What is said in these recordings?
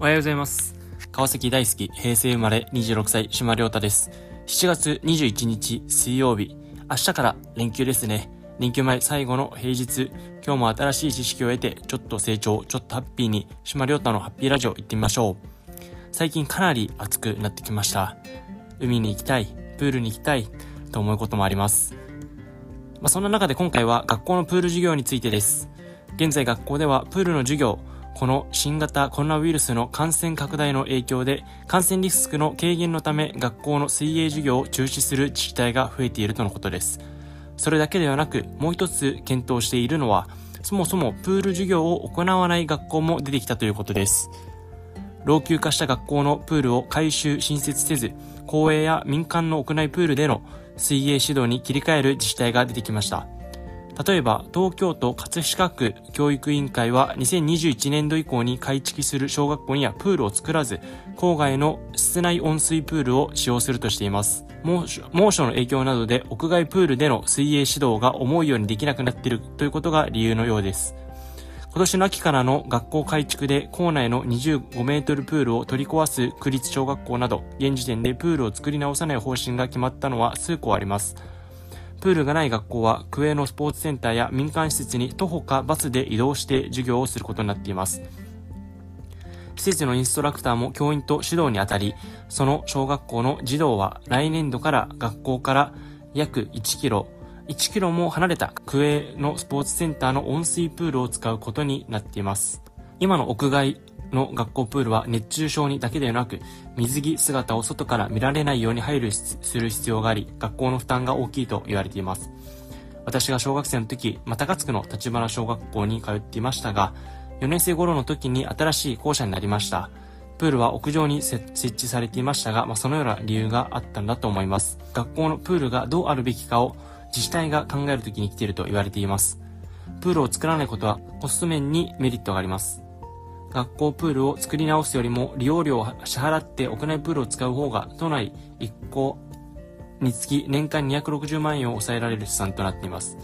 おはようございます。川崎大好き、平成生まれ26歳、島亮太です。7月21日水曜日、明日から連休ですね。連休前最後の平日、今日も新しい知識を得て、ちょっと成長、ちょっとハッピーに、島亮太のハッピーラジオ行ってみましょう。最近かなり暑くなってきました。海に行きたい、プールに行きたい、と思うこともあります。まあ、そんな中で今回は学校のプール授業についてです。現在学校ではプールの授業、この新型コロナウイルスの感染拡大の影響で感染リスクの軽減のため学校の水泳授業を中止する自治体が増えているとのことです。それだけではなくもう一つ検討しているのはそもそもプール授業を行わない学校も出てきたということです。老朽化した学校のプールを改修新設せず公営や民間の屋内プールでの水泳指導に切り替える自治体が出てきました。例えば、東京都葛飾区教育委員会は2021年度以降に改築する小学校にはプールを作らず、郊外の室内温水プールを使用するとしています。猛暑の影響などで屋外プールでの水泳指導が思うようにできなくなっているということが理由のようです。今年の秋からの学校改築で校内の25メートルプールを取り壊す区立小学校など、現時点でプールを作り直さない方針が決まったのは数校あります。プールがない学校は、区営のスポーツセンターや民間施設に徒歩かバスで移動して授業をすることになっています。施設のインストラクターも教員と指導にあたり、その小学校の児童は来年度から学校から約1キロ、1キロも離れた区営のスポーツセンターの温水プールを使うことになっています。今の屋外の学校プールは熱中症にだけではなく、水着姿を外から見られないように配慮する必要があり、学校の負担が大きいと言われています。私が小学生の時、ま高津区の立花小学校に通っていましたが、4年生頃の時に新しい校舎になりました。プールは屋上に設置されていましたが、まあ、そのような理由があったんだと思います。学校のプールがどうあるべきかを自治体が考える時に来ていると言われています。プールを作らないことはコスト面にメリットがあります。学校プールを作り直すよりも利用料を支払って屋内プールを使う方が都内1校につき年間260万円を抑えられる試算となっています。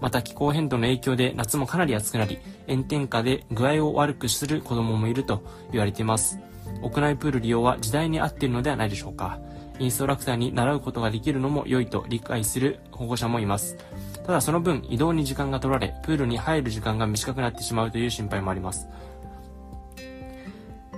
また気候変動の影響で夏もかなり暑くなり炎天下で具合を悪くする子供もいると言われています。屋内プール利用は時代に合っているのではないでしょうか。インストラクターに習うことができるのも良いと理解する保護者もいます。ただその分移動に時間が取られ、プールに入る時間が短くなってしまうという心配もあります。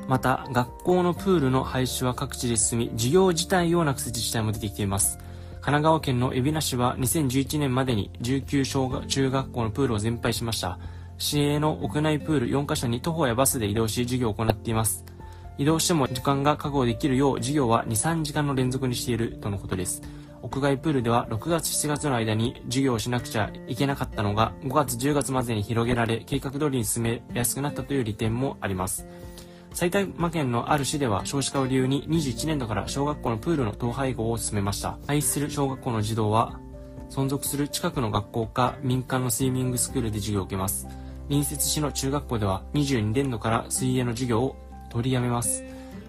また、学校のプールの廃止は各地で進み、授業自体をなくす自治体も出てきています。神奈川県の海老名市は2011年までに19小学中学校のプールを全廃しました。市営の屋内プール4カ所に徒歩やバスで移動し授業を行っています。移動しても時間が確保できるよう授業は2、3時間の連続にしているとのことです。屋外プールでは6月7月の間に授業をしなくちゃいけなかったのが5月10月までに広げられ計画通りに進めやすくなったという利点もあります。埼玉県のある市では少子化を理由に21年度から小学校のプールの統廃合を進めました。愛する小学校の児童は存続する近くの学校か民間のスイミングスクールで授業を受けます。隣接市の中学校では22年度から水泳の授業を取りやめます。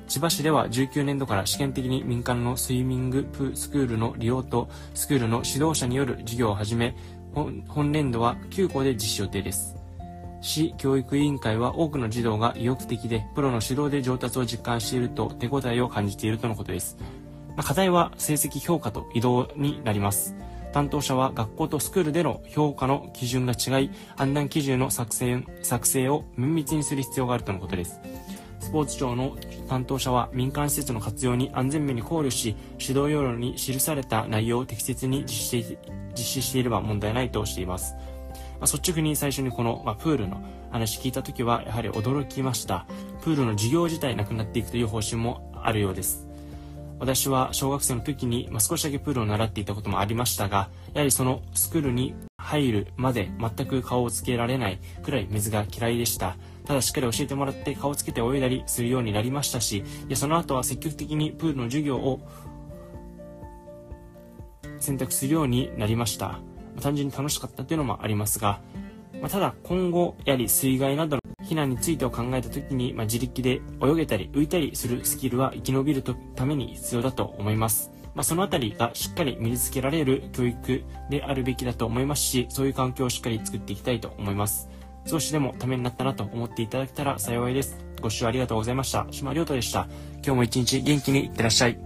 千葉市では19年度から試験的に民間のスイミングプスクールの利用とスクールの指導者による授業を始め、本年度は9校で実施予定です。市教育委員会は多くの児童が意欲的でプロの指導で上達を実感していると手応えを感じているとのことです。まあ、課題は成績評価と移動になります。担当者は学校とスクールでの評価の基準が違い、判断基準の作成作成を綿密にする必要があるとのことです。スポーツ庁の担当者は民間施設の活用に安全面に考慮し、指導要領に記された内容を適切に実施して実施していれば問題ないとしています。まあ、率直に最初にこの、まあ、プールの話聞いた時はやはり驚きました。プールの授業自体なくなっていくという方針もあるようです。私は小学生の時に、まあ、少しだけプールを習っていたこともありましたが、やはりそのスクールに入るまで全く顔をつけられないくらい水が嫌いでした。ただしっかり教えてもらって顔をつけて泳いだりするようになりましたし、でその後は積極的にプールの授業を選択するようになりました。単純に楽しかったというのもありますが、まあ、ただ今後やはり水害などの避難についてを考えた時に、まあ、自力で泳げたり浮いたりするスキルは生き延びるために必要だと思います。まあ、そのあたりがしっかり身につけられる教育であるべきだと思いますし、そういう環境をしっかり作っていきたいと思います。少しでもためになったなと思っていただけたら幸いです。ご視聴ありがとうございました。島亮太でした。今日も一日元気にいってらっしゃい。